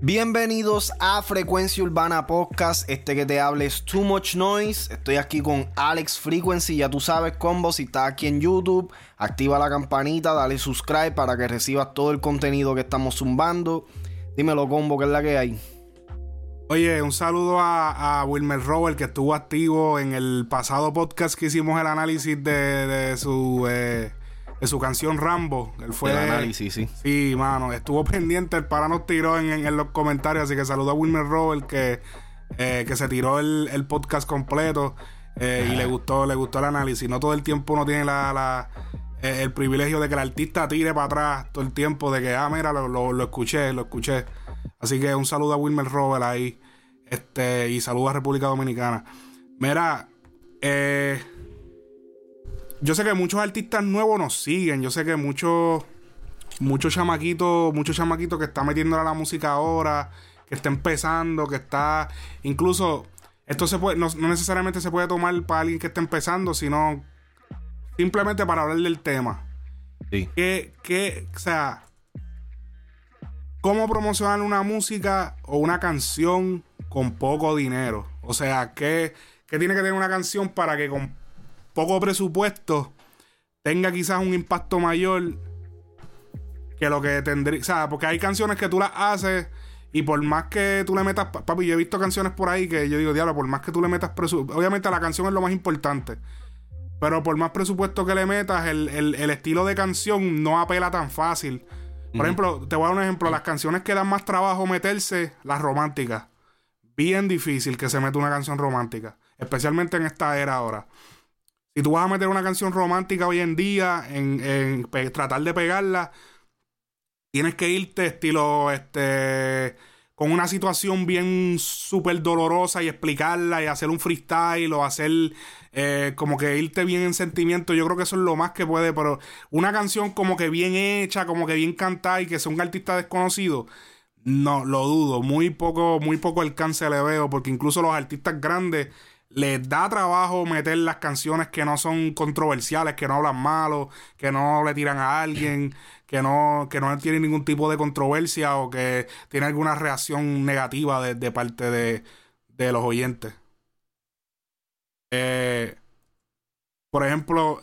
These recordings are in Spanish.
Bienvenidos a Frecuencia Urbana Podcast. Este que te hable es Too Much Noise. Estoy aquí con Alex Frequency. Ya tú sabes, combo. Si estás aquí en YouTube, activa la campanita, dale subscribe para que recibas todo el contenido que estamos zumbando. Dímelo, combo, ¿qué es la que hay? Oye, un saludo a, Wilmer Robert que estuvo activo en el pasado podcast que hicimos el análisis de, su eh, de su canción Rambo. Él fue el análisis, sí. Sí, mano, estuvo pendiente, el para nos tiró en, los comentarios, así que saludo a Wilmer Robert que, eh, que se tiró el, podcast completo eh, y le gustó, le gustó el análisis. No todo el tiempo uno tiene la, el privilegio de que el artista tire para atrás todo el tiempo de que, ah, mira, lo, lo escuché, lo escuché. Así que un saludo a Wilmer Robert ahí. Este, y saludo a República Dominicana. Mira, eh, yo sé que muchos artistas nuevos nos siguen. Yo sé que muchos, muchos chamaquitos, muchos chamaquitos que están metiendo a la música ahora, que está empezando, que está. Incluso, esto se puede, no, necesariamente se puede tomar para alguien que está empezando, sino simplemente para hablar del tema. Sí. Que, que, o sea, cómo promocionar una música o una canción con poco dinero. O sea, ¿qué, tiene que tener una canción para que con poco presupuesto tenga quizás un impacto mayor que lo que tendría. O sea, porque hay canciones que tú las haces y por más que tú le metas. Papi, yo he visto canciones por ahí que yo digo, diablo, por más que tú le metas presupuesto. Obviamente la canción es lo más importante. Pero por más presupuesto que le metas, el, el estilo de canción no apela tan fácil. Por ejemplo, te voy a dar un ejemplo. Las canciones que dan más trabajo meterse, las románticas. Bien difícil que se meta una canción romántica. Especialmente en esta era ahora. Si tú vas a meter una canción romántica hoy en día, en, tratar de pegarla, tienes que irte estilo este con una situación bien súper dolorosa y explicarla y hacer un freestyle o hacer eh, como que irte bien en sentimiento. Yo creo que eso es lo más que puede, pero una canción como que bien hecha, como que bien cantada y que sea un artista desconocido, no, lo dudo. Muy poco, muy poco alcance le veo, porque incluso los artistas grandes les da trabajo meter las canciones que no son controversiales, que no hablan malo, que no le tiran a alguien que no, que no tiene ningún tipo de controversia o que tiene alguna reacción negativa de, parte de, de, los oyentes. Eh, por ejemplo,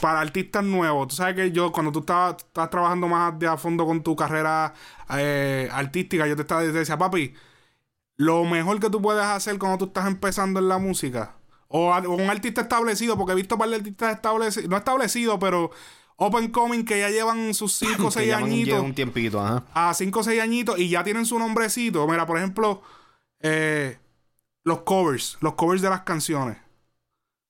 para artistas nuevos, tú sabes que yo, cuando tú estás, trabajando más de a fondo con tu carrera eh, artística, yo te estaba decía, papi, lo mejor que tú puedes hacer cuando tú estás empezando en la música, o, un artista establecido, porque he visto par de artistas establecidos, no establecidos, pero Open Coming que ya llevan sus 5 o 6 añitos. Un, tiempito, ajá. A 5 o 6 añitos y ya tienen su nombrecito. Mira, por ejemplo, eh, los covers, los covers de las canciones.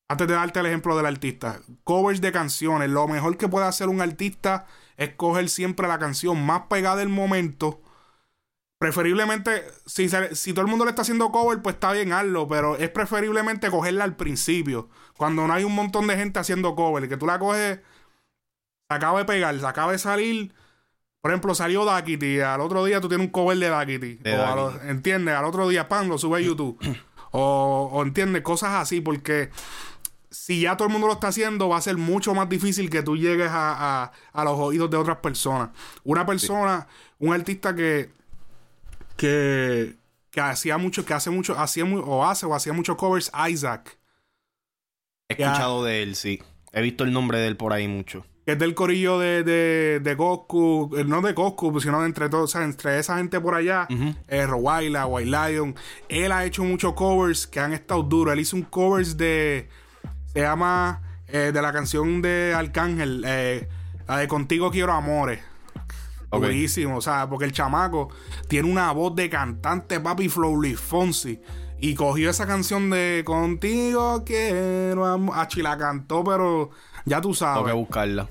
Antes de darte el ejemplo del artista, covers de canciones. Lo mejor que puede hacer un artista es coger siempre la canción más pegada del momento. Preferiblemente, si, si todo el mundo le está haciendo cover, pues está bien, hazlo. Pero es preferiblemente cogerla al principio. Cuando no hay un montón de gente haciendo cover. Que tú la coges se acaba de pegar, se acaba de salir. Por ejemplo, salió Dakity. Al otro día tú tienes un cover de Dakity. ¿Entiendes? Al otro día, pan, lo sube a YouTube. o, o entiendes, cosas así. Porque si ya todo el mundo lo está haciendo, va a ser mucho más difícil que tú llegues a, los oídos de otras personas. Una persona, un artista que, que, que hacía mucho, que hace mucho, hacía o hace o hacía muchos covers, Isaac. He escuchado de él, sí. He visto el nombre de él por ahí mucho que es del corillo de, de, de Goku, eh, no de Goku, sino de entre todos, entre esa gente por allá, eh, Rowaila, White Lion. Él ha hecho muchos covers que han estado duros. Él hizo un covers de. Se llama. Eh, de la canción de Arcángel, la de Contigo Quiero Amores. Buenísimo, o sea, porque el chamaco tiene una voz de cantante, papi Flowly Fonsi. Y cogió esa canción de Contigo Quiero Amores. Achi la cantó, pero ya tú sabes. Tengo que buscarla.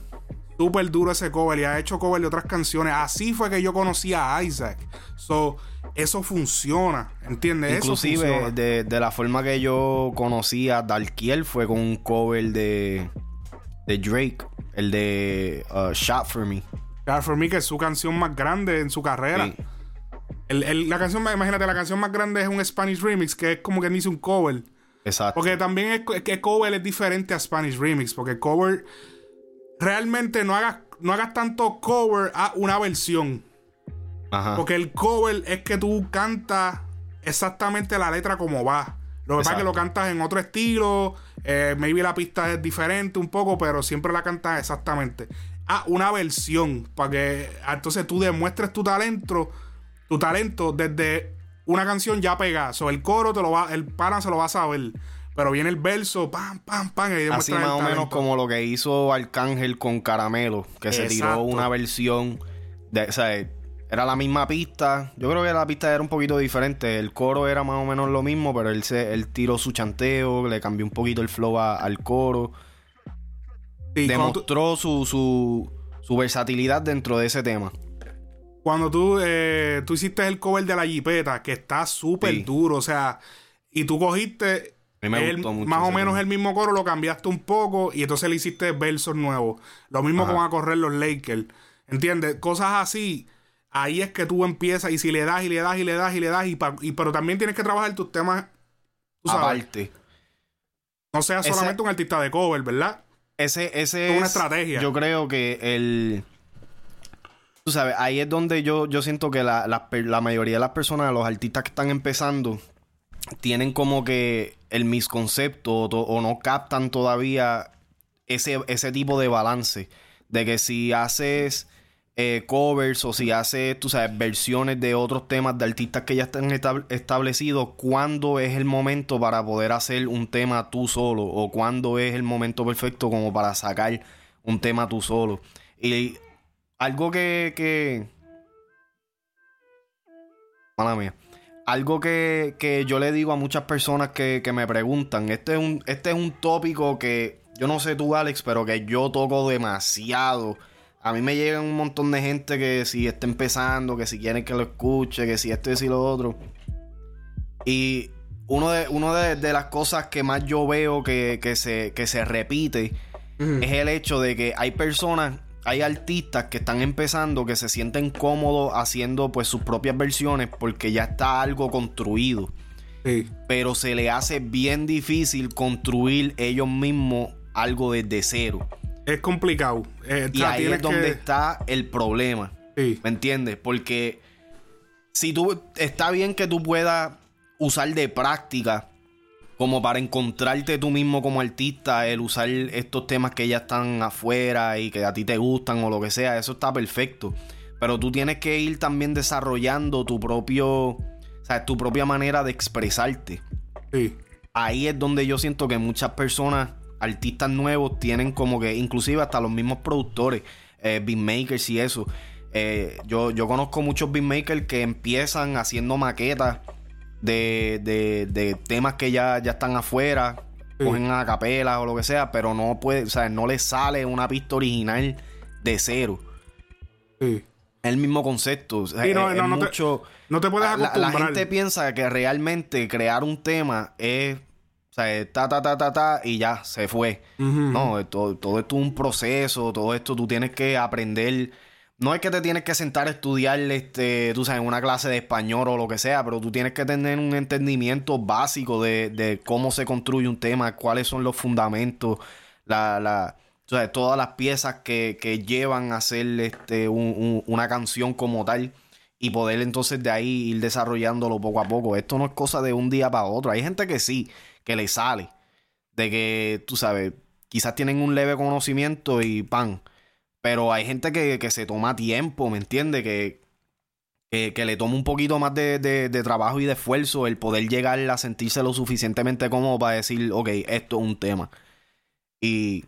Súper duro ese cover y ha hecho cover de otras canciones. Así fue que yo conocí a Isaac. So, eso funciona, ¿entiendes? Inclusive, de, de, la forma que yo conocí a Dalkiel fue con un cover de, de Drake, el de uh, Shot For Me. Shot For Me, que es su canción más grande en su carrera. El, la canción, imagínate, la canción más grande es un Spanish remix, que es como que dice un cover. Exacto. Porque también es que cover es diferente a Spanish remix, porque cover realmente no hagas no hagas tanto cover a una versión. Ajá. Porque el cover es que tú cantas exactamente la letra como va. Lo que pasa es que lo cantas en otro estilo. eh, maybe la pista es diferente un poco, pero siempre la cantas exactamente. Ah, una versión. Para que ah, entonces tú demuestres tu talento. Tu talento desde una canción ya pegada. So, el coro te lo va, el pana se lo va a saber. Pero viene el verso, pam, pam, pam. Y Así más o menos como lo que hizo Arcángel con Caramelo, que se tiró una versión de, o sea, era la misma pista. Yo creo que la pista era un poquito diferente. El coro era más o menos lo mismo, pero él se, él tiró su chanteo, le cambió un poquito el flow a- al coro. Sí, tú- demostró su, su, su versatilidad dentro de ese tema. Cuando tú, eh, tú hiciste el cover de la jipeta, que está súper Sí. duro, o sea, y tú cogiste el- más o menos tema. el mismo coro, lo cambiaste un poco y entonces le hiciste versos nuevos. Lo mismo Ajá. con a correr los Lakers. ¿Entiendes? Cosas así. Ahí es que tú empiezas y si le das y le das y le das y le das, y, pa- y- pero también tienes que trabajar tus temas. Tú sabes, Aparte. no seas Ese- solamente un artista de cover, ¿verdad? Ese, ese Es una es- estrategia. Yo creo que el. Tú sabes, ahí es donde yo, yo siento que la, la la mayoría de las personas, los artistas que están empezando, tienen como que el misconcepto o, o no captan todavía ese, ese tipo de balance. De que si haces eh, covers o si haces, tú sabes, versiones de otros temas de artistas que ya están estab- establecidos, ¿cuándo es el momento para poder hacer un tema tú solo? ¿O cuándo es el momento perfecto como para sacar un tema tú solo? Y algo que... que... Mala mía. Algo que, que yo le digo a muchas personas que, que me preguntan, este es, un, este es un tópico que yo no sé tú, Alex, pero que yo toco demasiado. A mí me llegan un montón de gente que si está empezando, que si quieren que lo escuche, que si esto y si lo otro. Y uno de, uno de, de las cosas que más yo veo que, que se, que se repite es el hecho de que hay personas, hay artistas que están empezando que se sienten cómodos haciendo pues sus propias versiones porque ya está algo construido. Sí. Pero se le hace bien difícil construir ellos mismos algo desde cero. Es complicado. Eh, Y ahí es donde que- está el problema. Sí. ¿Me entiendes? Porque si tú está bien que tú puedas usar de práctica como para encontrarte tú mismo como artista, el usar estos temas que ya están afuera y que a ti te gustan o lo que sea, eso está perfecto. Pero tú tienes que ir también desarrollando tu propio, o sea, tu propia manera de expresarte. Sí. Ahí es donde yo siento que muchas personas, artistas nuevos, tienen como que, inclusive hasta los mismos productores, eh, beatmakers y eso. Eh, yo, yo conozco muchos beatmakers que empiezan haciendo maquetas de, de, de temas que ya, ya están afuera, Sí. cogen a capela o lo que sea, pero no puede, o sea, no les sale una pista original de cero. Sí. Es el mismo concepto. o sea, Sí, no, es- no, es no te-. No te puedes La, la acostumbrar. gente piensa que realmente crear un tema es. O sea, ta, ta, ta, ta, ta, y ya, se fue. No, todo, todo esto es un proceso, todo esto tú tienes que aprender. No es que te tienes que sentar a estudiar, este, tú sabes, una clase de español o lo que sea, pero tú tienes que tener un entendimiento básico de, de cómo se construye un tema, cuáles son los fundamentos, la, la, todas las piezas que, que llevan a hacer este, un- un- una canción como tal y poder entonces de ahí ir desarrollándolo poco a poco. Esto no es cosa de un día para otro. Hay gente que sí, que le sale de que, tú sabes, quizás tienen un leve conocimiento y pan. Pero hay gente que, que se toma tiempo, ¿me entiendes? Que, que, le toma un poquito más de, de- de trabajo y de esfuerzo el poder llegar a sentirse lo suficientemente cómodo para decir, ok, esto es un tema. Y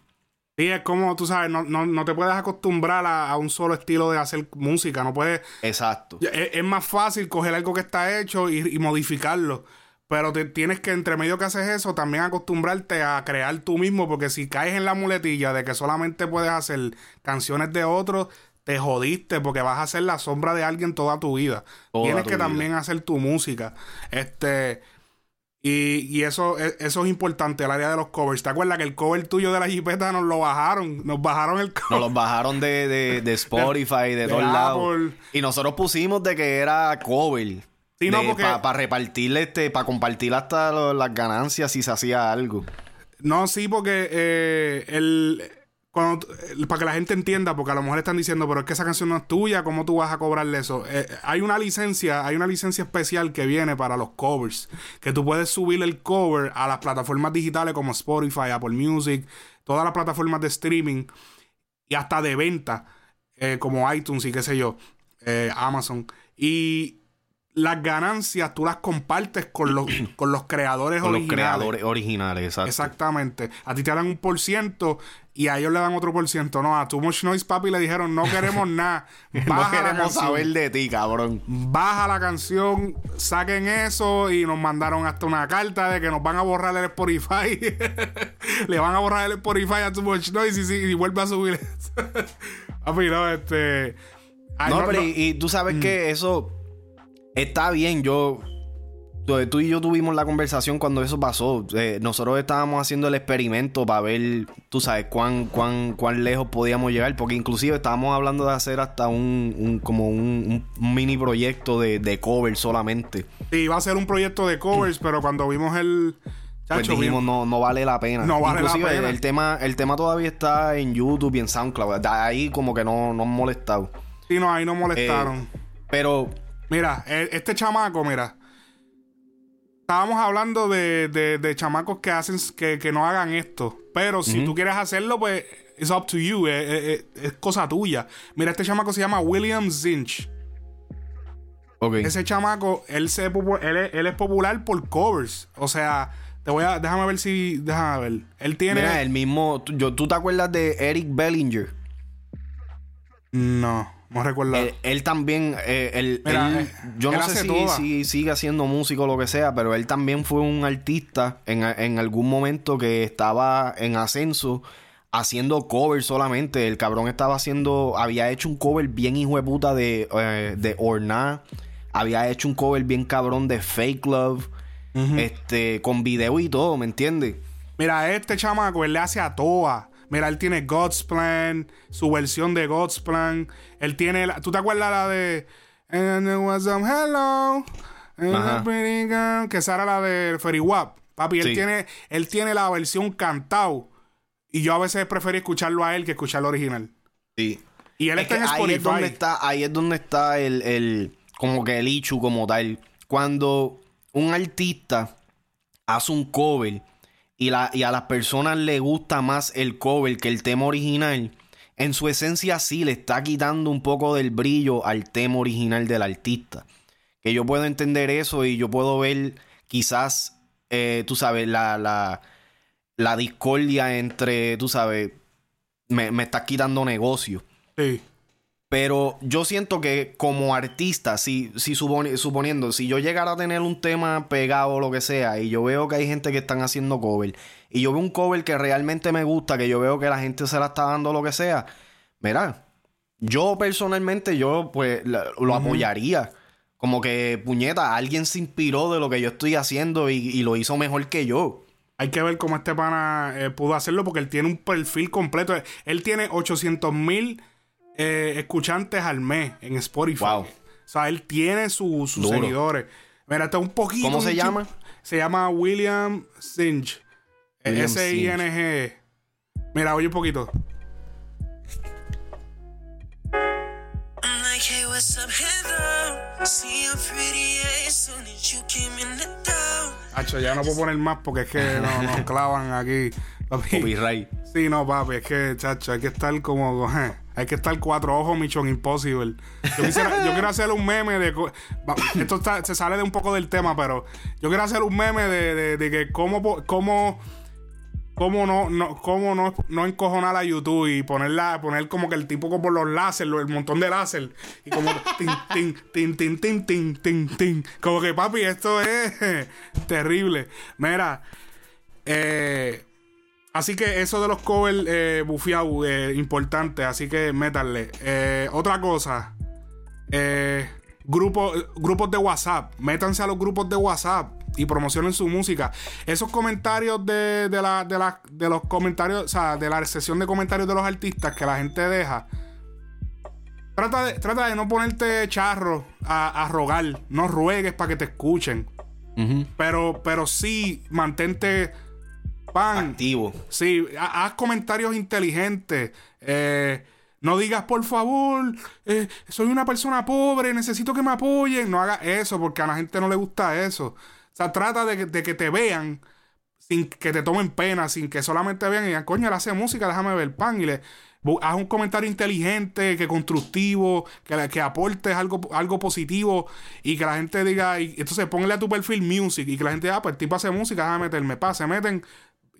Sí, es como, tú sabes, no, no, no te puedes acostumbrar a, a un solo estilo de hacer música. No puedes. exacto. Es, es más fácil coger algo que está hecho y, y modificarlo. Pero te tienes que, entre medio que haces eso, también acostumbrarte a crear tú mismo. Porque si caes en la muletilla de que solamente puedes hacer canciones de otros, te jodiste porque vas a ser la sombra de alguien toda tu vida. Toda tienes tu que vida. también hacer tu música. Este. Y, y eso, e- eso es importante, el área de los covers. ¿Te acuerdas que el cover tuyo de la jipeta nos lo bajaron? Nos bajaron el cover. Nos los bajaron de, de, de Spotify, de, de todos lados. Y nosotros pusimos de que era cover. Sí, no, porque- Para repartirle, este, para compartir hasta lo- las ganancias si se hacía algo. No, sí, porque eh, el, cuando, eh, para que la gente entienda, porque a lo mejor están diciendo, pero es que esa canción no es tuya, ¿cómo tú vas a cobrarle eso? Eh, hay una licencia, hay una licencia especial que viene para los covers, que tú puedes subir el cover a las plataformas digitales como Spotify, Apple Music, todas las plataformas de streaming y hasta de venta, eh, como iTunes y qué sé yo, Amazon. Y las ganancias tú las compartes con los, con los creadores con originales. Los creadores originales, exacto. Exactamente. A ti te dan un por ciento y a ellos le dan otro por ciento. No, a Too Much Noise Papi le dijeron, no queremos nada. no queremos saber de ti, cabrón. Baja la canción, saquen eso y nos mandaron hasta una carta de que nos van a borrar el Spotify. le van a borrar el Spotify a Too Much Noise y, vuelve a subir. Papi, no, este... no, pero Y, tú sabes que mm. eso Está bien, yo. Tú y yo tuvimos la conversación cuando eso pasó. Eh, nosotros estábamos haciendo el experimento para ver, tú sabes, cuán, cuán, cuán lejos podíamos llegar. Porque inclusive estábamos hablando de hacer hasta un, como un, mini proyecto de, covers solamente. Sí, iba a ser un proyecto de covers, pero cuando vimos el. pues dijimos, no, no vale la pena. No vale la pena. El tema, el tema todavía está en YouTube y en SoundCloud. Ahí como que no, no han molestado. Sí, no, ahí no molestaron. Eh, pero Mira, e, este chamaco, mira. Estábamos hablando de, de, chamacos que hacen que, no hagan esto. Pero si tú quieres hacerlo, pues it's up to you. Es, cosa tuya. Mira, este chamaco se llama William Zinch. Okay. Ese chamaco, él, se, él, es, popular por covers. O sea, te voy a. Déjame ver si. Déjame ver. Él tiene. Mira, el mismo. Yo, ¿Tú te acuerdas de Eric Bellinger? No. No recuerdo. Él, también, eh, eh, yo no sé si, sigue haciendo músico o lo que sea, pero él también fue un artista en, algún momento que estaba en ascenso haciendo cover solamente. El cabrón estaba haciendo, había hecho un cover bien hijo de puta de, eh, de Orna. Había hecho un cover bien cabrón de Fake Love. Este, con video y todo, ¿me entiendes? Mira, este chamaco, él le hace a Toa. Mira, él tiene God's Plan, su versión de God's Plan. Él tiene. La, ¿Tú te acuerdas la de. And there was some hello. And que esa era la de Ferry Wap. Papi, él, tiene, él tiene la versión cantado. Y yo a veces prefiero escucharlo a él que escucharlo original. Sí. Y él está en Spotify. Ahí es donde está, ahí es donde está el, el. Como que el ichu como tal. Cuando un artista hace un cover y, la, y a las personas le gusta más el cover que el tema original, en su esencia sí le está quitando un poco del brillo al tema original del artista. Que yo puedo entender eso y yo puedo ver quizás, eh, tú sabes, la, la, la, discordia entre, tú sabes, me, me estás quitando negocio. Sí. Pero yo siento que como artista, si, si suponiendo, si yo llegara a tener un tema pegado o lo que sea, y yo veo que hay gente que están haciendo cover, y yo veo un cover que realmente me gusta, que yo veo que la gente se la está dando lo que sea, mira, yo personalmente, yo pues lo apoyaría. Como que, puñeta, alguien se inspiró de lo que yo estoy haciendo y, lo hizo mejor que yo. Hay que ver cómo este pana eh, pudo hacerlo porque él tiene un perfil completo. Él tiene 800 mil eh, escuchantes al mes en Spotify. O sea, él tiene sus seguidores. Mira, está un poquito. ¿Cómo se llama? Se llama William Sinch. S-I-N-G. Mira, oye un poquito. Hacho, ya no puedo poner más porque es que nos clavan aquí. Copyright. Sí, no, papi, es que, chacho, hay que estar como. hay que estar cuatro ojos, Mission Impossible. Yo, quiero hacer un meme de. Esto se sale de un poco del tema, pero yo quiero hacer un meme de, de, que cómo, cómo cómo no, no, cómo no, no encojonar a YouTube y ponerla, poner como que el tipo como los láser, el montón de láser. Y como tin, tin, tin, tin, tin, tin, tin, tin. Como que papi, esto es terrible. Mira, eh, así que eso de los covers eh, bufiados eh, importante, así que métanle. Eh, otra cosa, eh, grupos, grupos de WhatsApp, métanse a los grupos de WhatsApp y promocionen su música. Esos comentarios de, de, la, de, la, de los comentarios, o sea, de la sesión de comentarios de los artistas que la gente deja. Trata de, trata de no ponerte charro a, rogar. No ruegues para que te escuchen. pero, pero sí, mantente pan. Activo. Sí, ha- haz comentarios inteligentes. Eh, no digas, por favor, eh, soy una persona pobre, necesito que me apoyen. No hagas eso porque a la gente no le gusta eso. O sea, trata de, que- de que te vean sin que te tomen pena, sin que solamente vean y digan, coño, él hace música, déjame ver pan. Y le haz un comentario inteligente, que constructivo, que, que aportes algo, algo positivo y que la gente diga, y entonces ponle a tu perfil music y que la gente diga, ah, pues el tipo hace música, déjame meterme. Pa, se meten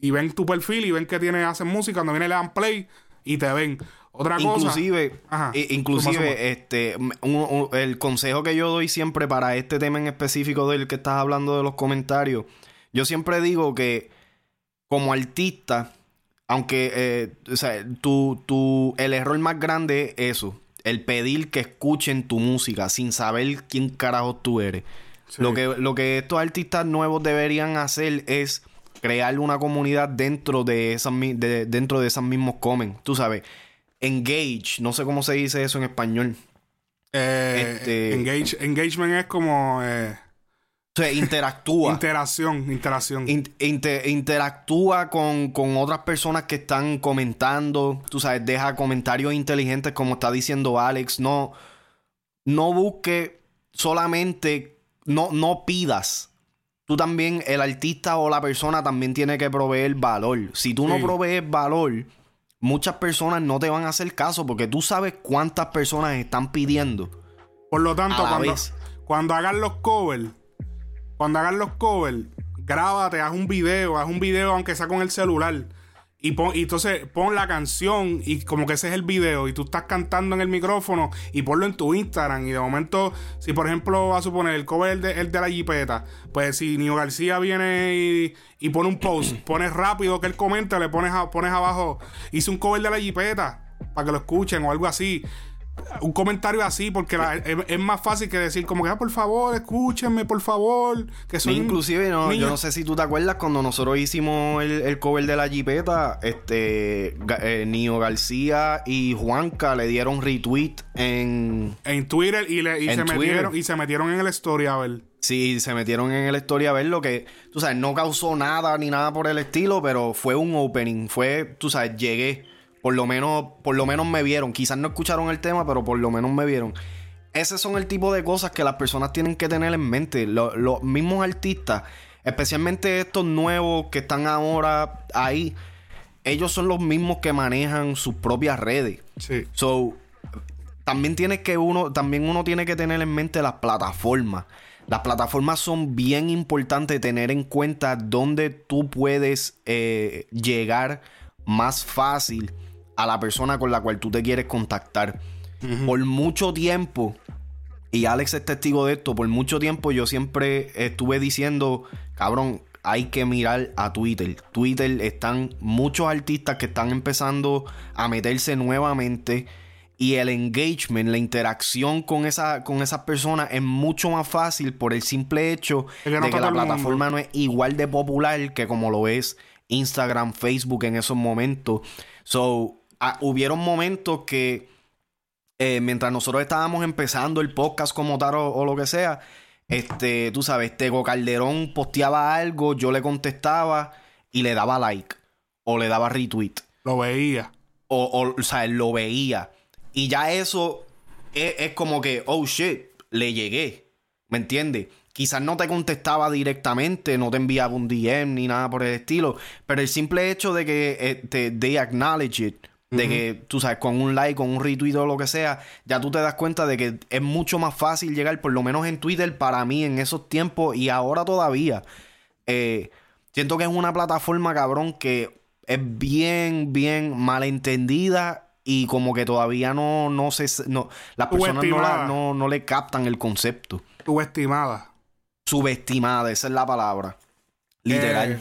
y ven tu perfil y ven que tiene, hacen música, cuando viene le dan play y te ven. Otra cosa. Inclusive, Ajá. i- inclusive, Suma, suma. este, un- un- el consejo que yo doy siempre para este tema en específico del que estás hablando de los comentarios, yo siempre digo que como artista, aunque, eh, o sea, tu, tu- el error más grande es eso, el pedir que escuchen tu música sin saber quién carajo tú eres. Sí. Lo, que, lo que estos artistas nuevos deberían hacer es crear una comunidad dentro de esas, de, dentro de esas mismos comen. Tú sabes, engage, no sé cómo se dice eso en español. Eh, este- engage- engagement es como eh, O sea, interactúa. interacción, interacción. In- inte- interactúa con, con otras personas que están comentando. Tú sabes, deja comentarios inteligentes como está diciendo Alex. No, no busque solamente, no, no pidas. Tú también, el artista o la persona también tiene que proveer valor. Si tú no provees valor, muchas personas no te van a hacer caso porque tú sabes cuántas personas están pidiendo. Por lo tanto, cuando, cuando hagan los covers, cuando hagan los covers, grábate, haz un video, haz un video aunque sea con el celular. Y, pon, y entonces pon la canción y como que ese es el video y tú estás cantando en el micrófono y ponlo en tu Instagram y de momento, si por ejemplo va a suponer el cover de, el de la jipeta, pues si Nio García viene y, y pone un post, pones rápido que él comenta, le pones, a- pones abajo, hice un cover de la jipeta para que lo escuchen o algo así un comentario así, porque la- es, es más fácil que decir como que, ah, por favor, escúchenme, por favor, que soy Inclusive, no, niño". yo no sé si tú te acuerdas cuando nosotros hicimos el, el cover de la Jeepeta, este, eh, Nio García y Juanca le dieron retweet en... En Twitter y, le- y se Twitter. metieron y se metieron en el story a ver. Sí, se metieron en la historia a ver lo que, tú sabes, no causó nada ni nada por el estilo, pero fue un opening, fue, tú sabes, llegué, por lo menos, por lo menos me vieron, quizás no escucharon el tema, pero por lo menos me vieron. Ese son el tipo de cosas que las personas tienen que tener en mente. Lo- los mismos artistas, especialmente estos nuevos que están ahora ahí, ellos son los mismos que manejan sus propias redes. Sí. So, también tienes que uno, también uno tiene que tener en mente las plataformas. Las plataformas son bien importantes tener en cuenta dónde tú puedes eh, llegar más fácil a la persona con la cual tú te quieres contactar. Por mucho tiempo, y Alex es testigo de esto, por mucho tiempo yo siempre estuve diciendo, cabrón, hay que mirar a Twitter. Twitter están muchos artistas que están empezando a meterse nuevamente y el engagement, la interacción con, esa, con esas personas es mucho más fácil por el simple hecho no de que la mundo. plataforma no es igual de popular que como lo es Instagram, Facebook en esos momentos. So, ah, hubieron momentos que eh, mientras nosotros estábamos empezando el podcast como tal o, o lo que sea, este, tú sabes, Tego Calderón posteaba algo, yo le contestaba y le daba like o le daba retweet Lo veía. o, o, o sea, lo veía. Y ya eso es, es como que, oh shit, le llegué. ¿Me entiendes? Quizás no te contestaba directamente, no te enviaba un DM ni nada por el estilo, pero el simple hecho de que eh, te they acknowledge it, de que tú sabes, con un like, con un retweet o lo que sea, ya tú te das cuenta de que es mucho más fácil llegar, por lo menos en Twitter, para mí en esos tiempos y ahora todavía. Eh, siento que es una plataforma, cabrón, que es bien, bien malentendida y como que todavía no, no se... No, las personas no, la- Subestimada. no, no le captan el concepto. Tu estimada. Subestimada, esa es la palabra. Literal. Eh,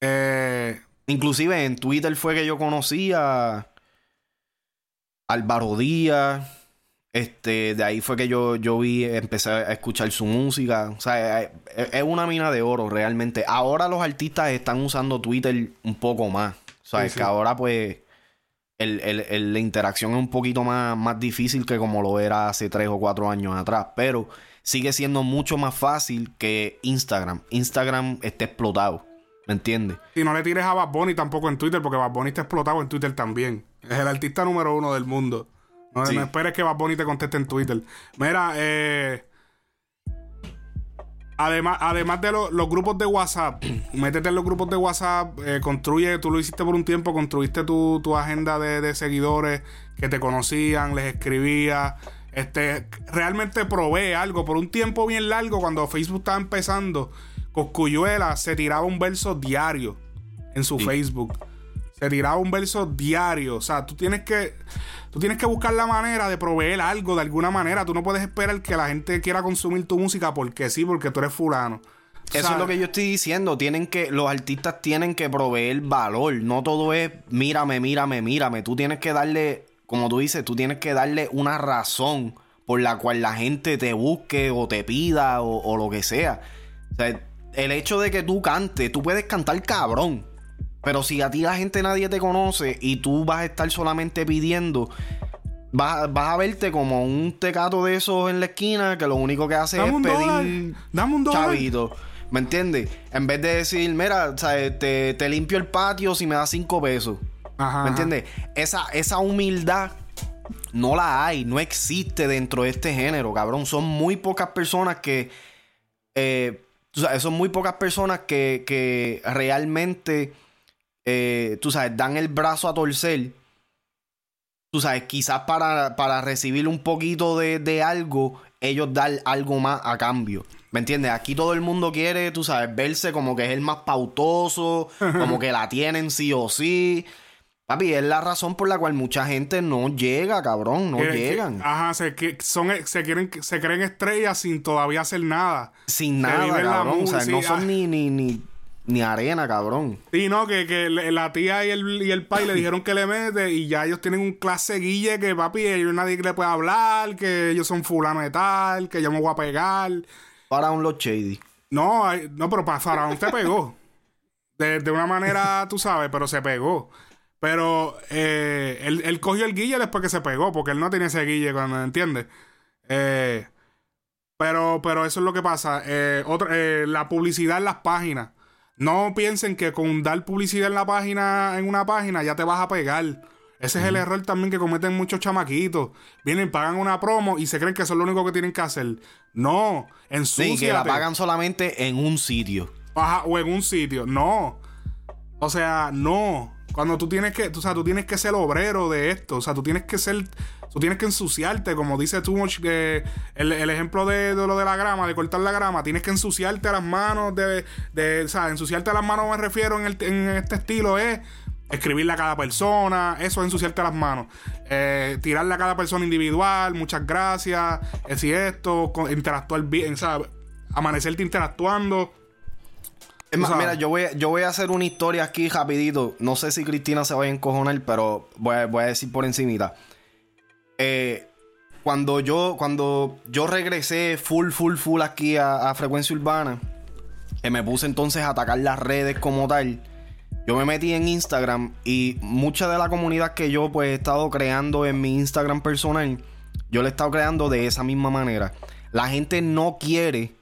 eh, Inclusive en Twitter fue que yo conocí a Álvaro Díaz. Este, de ahí fue que yo, yo vi, empecé a escuchar su música. O sea, es, es una mina de oro realmente. Ahora los artistas están usando Twitter un poco más. O sea, Sí, es sí. que ahora pues el- el- el- la interacción es un poquito más, más difícil que como lo era hace tres o cuatro años atrás. Pero sigue siendo mucho más fácil que Instagram. Instagram está explotado. ¿Me entiendes? Y no le tires a Bad Bunny tampoco en Twitter, porque Bad Bunny está explotado en Twitter también. Es el artista número uno del mundo. No, no esperes que Bad Bunny te conteste en Twitter. Mira, eh, Además, además de los grupos de WhatsApp, métete en los grupos de WhatsApp, eh, construye, tú lo hiciste por un tiempo, construiste tu, agenda de, seguidores que te conocían, les escribía, este, realmente provee algo. Por un tiempo bien largo, cuando Facebook estaba empezando, Coscuyuela se tiraba un verso diario en su Facebook. Se tiraba un verso diario. O sea, tú tienes que Tú tienes que buscar la manera de proveer algo de alguna manera. Tú no puedes esperar que la gente quiera consumir tu música porque sí, porque tú eres fulano. Eso es lo que yo estoy diciendo. Tienen que, los artistas tienen que proveer valor. No todo es mírame, mírame, mírame. Tú tienes que darle, como tú dices, tú tienes que darle una razón por la cual la gente te busque o te pida o, o lo que sea. O sea, el hecho de que tú cantes, tú puedes cantar cabrón. Pero si a ti la gente nadie te conoce y tú vas a estar solamente pidiendo, vas, a verte como un tecato de esos en la esquina que lo único que hace es pedir Dame un chavito. ¿Me entiendes? En vez de decir, mira, te, te, limpio el patio si me das cinco pesos. ¿Me entiendes? Esa, esa humildad no la hay, no existe dentro de este género, cabrón. Son muy pocas personas que. Eh, son muy pocas personas que, que realmente eh, tú sabes, dan el brazo a torcer, tú sabes, quizás para, para recibir un poquito de, algo, ellos dan algo más a cambio. ¿Me entiendes? Aquí todo el mundo quiere, tú sabes, verse como que es el más pautoso, como que la tienen sí o sí. Papi, es la razón por la cual mucha gente no llega, cabrón, no llegan. ajá, se, son, se, quieren, se creen estrellas sin todavía hacer nada. Sin nada, cabrón. o sea, no son ah. ni, ni, ni ni arena, cabrón. Sí, no, que, que la tía y el, y el pai le dijeron que le mete y ya ellos tienen un clase guille que papi, ellos nadie le puede hablar, que ellos son fulano de tal, que yo me voy a pegar. un los shady. No, no, pero para Faraón te pegó. De, de, una manera, tú sabes, pero se pegó. Pero eh, él, cogió el guille después que se pegó, porque él no tenía ese guille cuando, ¿entiendes? Eh, pero, pero eso es lo que pasa. Eh, otra, eh, la publicidad en las páginas. No piensen que con dar publicidad en la página, en una página, ya te vas a pegar. Ese es el error también que cometen muchos chamaquitos. Vienen, pagan una promo y se creen que eso es lo único que tienen que hacer. No, en Sí, que la pagan solamente en un sitio. Ajá, o en un sitio. No. O sea, no. Cuando tú tienes que, o sea, tú tienes que ser obrero de esto. O sea, tú tienes que ser Tú tienes que ensuciarte, como dice tú, que el, ejemplo de, lo de la grama, de cortar la grama, tienes que ensuciarte las manos, de, de o sea, ensuciarte las manos me refiero en, este estilo es escribirle a cada persona, eso es ensuciarte las manos. Eh, tirarle a cada persona individual, muchas gracias, es si esto, interactuar bien, ¿sabes? Amanecerte interactuando. Es más, mira, yo voy, yo voy a hacer una historia aquí rapidito. No sé si Cristina se va a encojonar, pero voy voy a decir por encimita. Eh, cuando yo, cuando yo regresé full, full, full aquí a, Frecuencia Urbana, que me puse entonces a atacar las redes como tal, yo me metí en Instagram y mucha de la comunidad que yo pues he estado creando en mi Instagram personal, yo la he estado creando de esa misma manera. La gente no quiere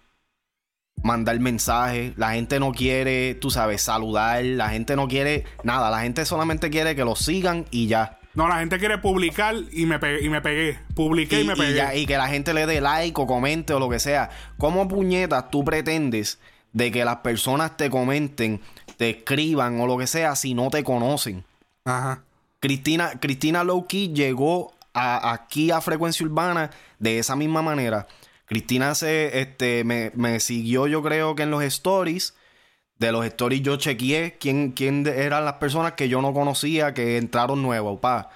mandar mensajes, la gente no quiere, tú sabes, saludar, la gente no quiere nada, la gente solamente quiere que lo sigan y ya. No, la gente quiere publicar y me pegué. Y me pegué. Publiqué y, me pegué. Y, que la gente le dé like o comente o lo que sea. ¿Cómo puñetas tú pretendes de que las personas te comenten, te escriban o lo que sea si no te conocen? Ajá. Cristina, Cristina Lowkey llegó aquí a Frecuencia Urbana de esa misma manera. Cristina se, este, me, me siguió yo creo que en los stories de los stories yo chequeé quién, quién eran las personas que yo no conocía que entraron nuevos, pa.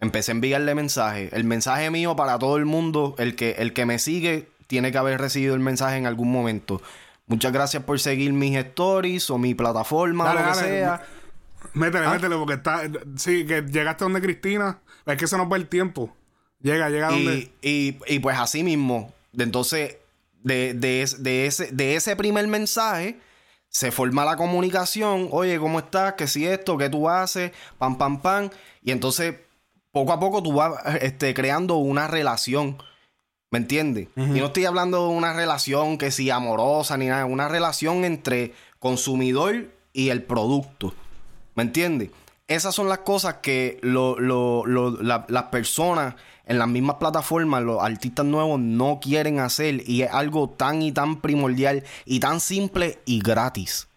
Empecé a enviarle mensajes. El mensaje mío para todo el mundo, el que, el que me sigue, tiene que haber recibido el mensaje en algún momento. Muchas gracias por seguir mis stories o mi plataforma lo que sea. Métele, ¿Ah? métele, porque está. Sí, que llegaste donde Cristina. Es que se nos va el tiempo. Llega, llega donde. Y, y, pues así mismo. Entonces, de, de, de, ese, de ese primer mensaje se forma la comunicación, oye, ¿cómo estás? ¿Qué si esto? ¿Qué tú haces? Pam, pam, pam. Y entonces, poco a poco tú vas este, creando una relación. ¿Me entiendes? Y no estoy hablando de una relación que sea amorosa ni nada, una relación entre consumidor y el producto. ¿Me entiendes? Esas son las cosas que las personas en las mismas plataformas, los artistas nuevos no quieren hacer y es algo tan y tan primordial y tan simple y gratis.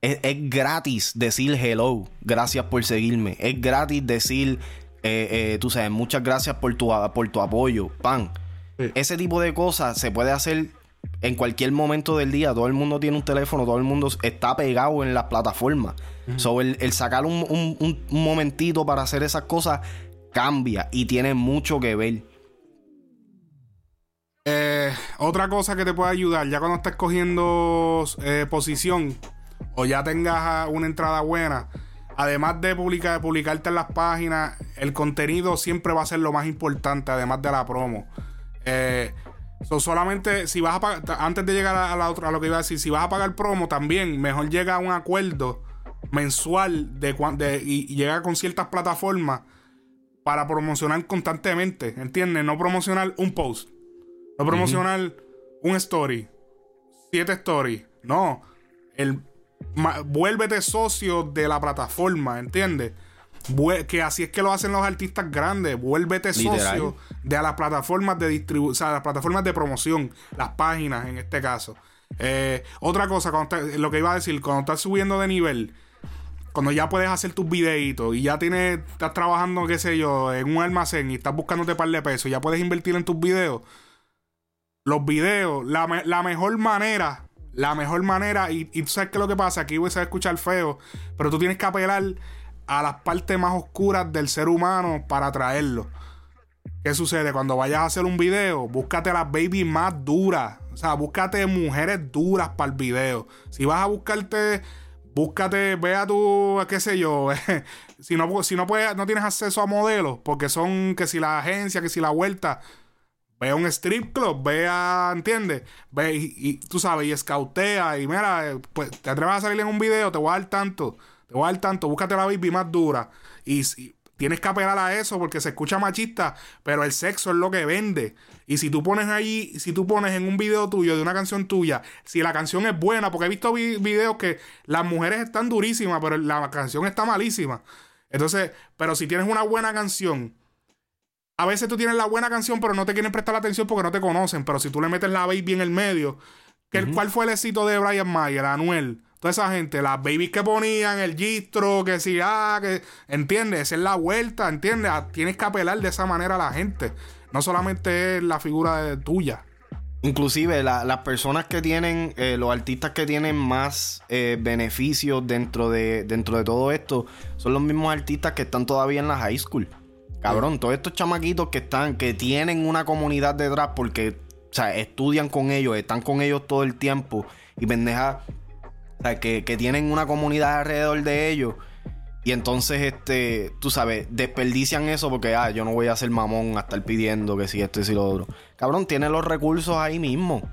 es, gratis decir hello, gracias por seguirme. Es gratis decir eh, eh, tú sabes, muchas gracias por tu, por tu apoyo, pan. Ese tipo de cosas se puede hacer en cualquier momento del día. Todo el mundo tiene un teléfono, todo el mundo está pegado en las plataformas. el, sacar un, momentito para hacer esas cosas cambia y tiene mucho que ver. Eh, otra cosa que te puede ayudar, ya cuando estés cogiendo posición o ya tengas una entrada buena, además de publicar, publicarte en las páginas, el contenido siempre va a ser lo más importante, además de la promo. Eh, solamente si vas a pagar, antes de llegar a, la otra, a lo que iba a decir, si vas a pagar promo también, mejor llega a un acuerdo mensual de, de y, llega con ciertas plataformas para promocionar constantemente, ¿entiendes? No promocionar un post, no promocionar un story, siete stories, no, el vuélvete socio de la plataforma, ¿entiendes? que así es que lo hacen los artistas grandes. Vuélvete socio de las plataformas de distribución, o sea, las plataformas de promoción, las páginas en este caso. Eh, otra cosa, lo que iba a decir, cuando estás subiendo de nivel, cuando ya puedes hacer tus videitos y ya tienes, estás trabajando, qué sé yo, en un almacén y estás buscándote par de pesos, ya puedes invertir en tus videos. Los videos, la, la mejor manera la mejor manera, y, tú sabes que lo que pasa, aquí voy a escuchar feo, pero tú tienes que apelar a las partes más oscuras del ser humano para atraerlo. ¿Qué sucede? Cuando vayas a hacer un video, búscate las babies más duras. O sea, búscate mujeres duras para el video. Si vas a buscarte, búscate, vea tú, qué sé yo. si no, si no, puedes, no tienes acceso a modelos, porque son que si la agencia, que si la vuelta, ve a un strip club, ve a, ¿entiendes? Ve y, tú sabes, y escautea y mira, pues te atreves a salir en un video, te voy a dar tanto, te voy a dar tanto, búscate la baby más dura y, tienes que apelar a eso porque se escucha machista, pero el sexo es lo que vende. Y si tú pones ahí, si tú pones en un video tuyo de una canción tuya, si la canción es buena, porque he visto videos que las mujeres están durísimas, pero la canción está malísima. Entonces, pero si tienes una buena canción, a veces tú tienes la buena canción, pero no te quieren prestar la atención porque no te conocen. Pero si tú le metes la baby en el medio, que ¿cuál fue el éxito de Brian Mayer, Anuel? Toda esa gente, las babies que ponían, el gistro, que si, ah, que. ¿Entiendes? Esa es la vuelta, ¿entiendes? Ah, tienes que apelar de esa manera a la gente. No solamente es la figura tuya. Inclusive las personas que tienen, eh, los artistas que tienen más eh, beneficios dentro de, dentro de todo esto, son los mismos artistas que están todavía en la high school. Cabrón, todos estos chamaquitos que están, que tienen una comunidad detrás porque, o sea, estudian con ellos, están con ellos todo el tiempo y pendeja, o sea, que, tienen una comunidad alrededor de ellos. Y entonces, este, tú sabes, desperdician eso porque, ah, yo no voy a ser mamón a estar pidiendo que si esto y si lo otro. Cabrón, tiene los recursos ahí mismo.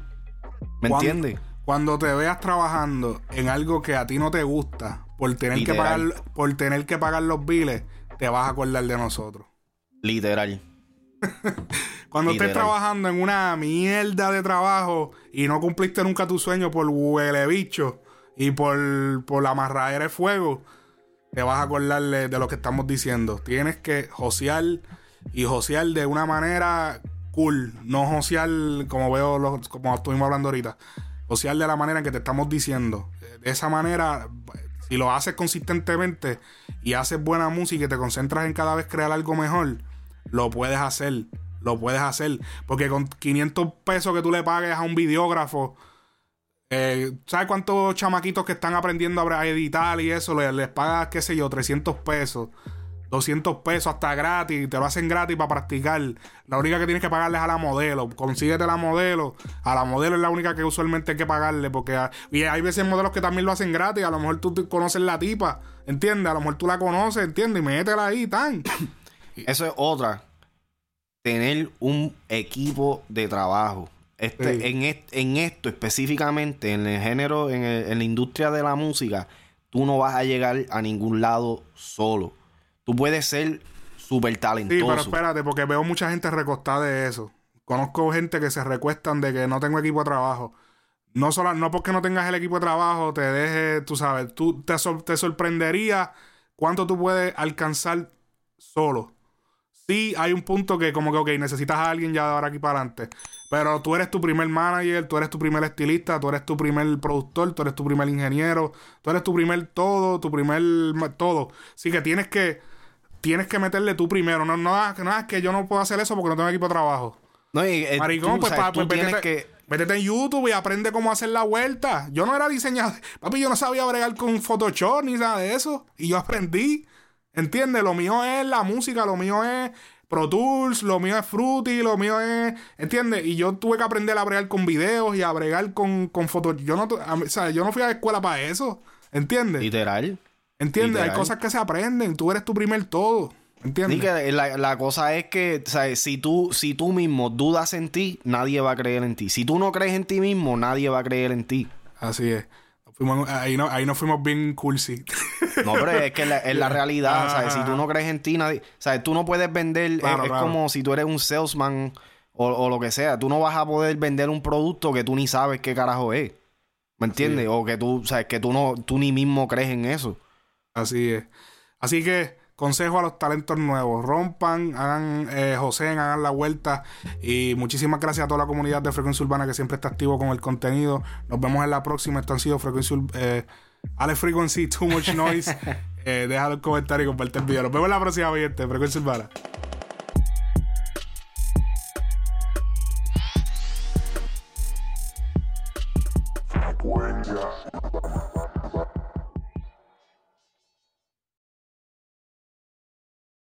¿Me entiendes? Cuando te veas trabajando en algo que a ti no te gusta, por tener, que pagar, por tener que pagar los biles, te vas a acordar de nosotros. Literal. Cuando estés trabajando en una mierda de trabajo y no cumpliste nunca tu sueño por huele bicho y por, por la amarradera de fuego, te vas a acordar de, lo que estamos diciendo. Tienes que josear y josear de una manera cool, no josear como veo, los, como estuvimos hablando ahorita. Josear de la manera en que te estamos diciendo. De esa manera, si lo haces consistentemente y haces buena música y te concentras en cada vez crear algo mejor, lo puedes hacer. Lo puedes hacer. Porque con 500 pesos que tú le pagues a un videógrafo, eh, ¿sabes cuántos chamaquitos que están aprendiendo a editar y eso? Les, les pagas, qué sé yo, 300 pesos. 200 pesos hasta gratis, te lo hacen gratis para practicar. La única que tienes que pagarle es a la modelo. Consíguete la modelo. A la modelo es la única que usualmente hay que pagarle. Porque y hay veces modelos que también lo hacen gratis. A lo mejor tú conoces la tipa, ¿entiendes? A lo mejor tú la conoces, ¿entiendes? Y métela ahí, tan. Eso es otra. Tener un equipo de trabajo. Este, en, esto específicamente, en el género, en, en la industria de la música, tú no vas a llegar a ningún lado solo. Tú puedes ser súper talentoso. Sí, pero espérate, porque veo mucha gente recostada de eso. Conozco gente que se recuestan de que no tengo equipo de trabajo. No, solo, no porque no tengas el equipo de trabajo te deje, tú sabes, tú te, te sorprendería cuánto tú puedes alcanzar solo. Sí, hay un punto que como que, ok, necesitas a alguien ya de ahora aquí para adelante. Pero tú eres tu primer manager, tú eres tu primer estilista, tú eres tu primer productor, tú eres tu primer ingeniero, tú eres tu primer todo, tu primer todo. Así que tienes que tienes que meterle tú primero. No, no, no es que yo no puedo hacer eso porque no tengo equipo de trabajo. No, y, eh, Maricón, pues, pues métete, que... en YouTube y aprende cómo hacer la vuelta. Yo no era diseñador. Papi, yo no sabía bregar con Photoshop ni nada de eso. Y yo aprendí. ¿Entiendes? Lo mío es la música, lo mío es Pro Tools, lo mío es Fruity, lo mío es. ¿Entiendes? Y yo tuve que aprender a bregar con videos y a bregar con, con fotos. Yo no, o sea, yo no fui a la escuela para eso. ¿Entiendes? Literal. ¿Entiendes? Hay cosas que se aprenden. Tú eres tu primer todo. ¿Entiendes? que la, la, cosa es que, ¿sabes? Si tú, si tú mismo dudas en ti, nadie va a creer en ti. Si tú no crees en ti mismo, nadie va a creer en ti. Así es. Ahí, no, ahí nos fuimos bien cursi. No, pero es que es la realidad, ¿sabes? Si tú no crees en ti, nadie... ¿Sabes? Tú no puedes vender... es, como si tú eres un salesman o, lo que sea. Tú no vas a poder vender un producto que tú ni sabes qué carajo es. ¿Me entiendes? O que tú, ¿sabes? Que tú, no, tú ni mismo crees en eso. Así es. Así que consejo a los talentos nuevos. Rompan, hagan, eh, José, hagan la vuelta. Y muchísimas gracias a toda la comunidad de Frecuencia Urbana que siempre está activo con el contenido. Nos vemos en la próxima. Esto han sido Frecuencia eh, Alex Frequency, Too Much Noise. eh, déjalo en comentario y comparte el video. Nos vemos en la próxima, gente. Frecuencia Urbana. Frecuencia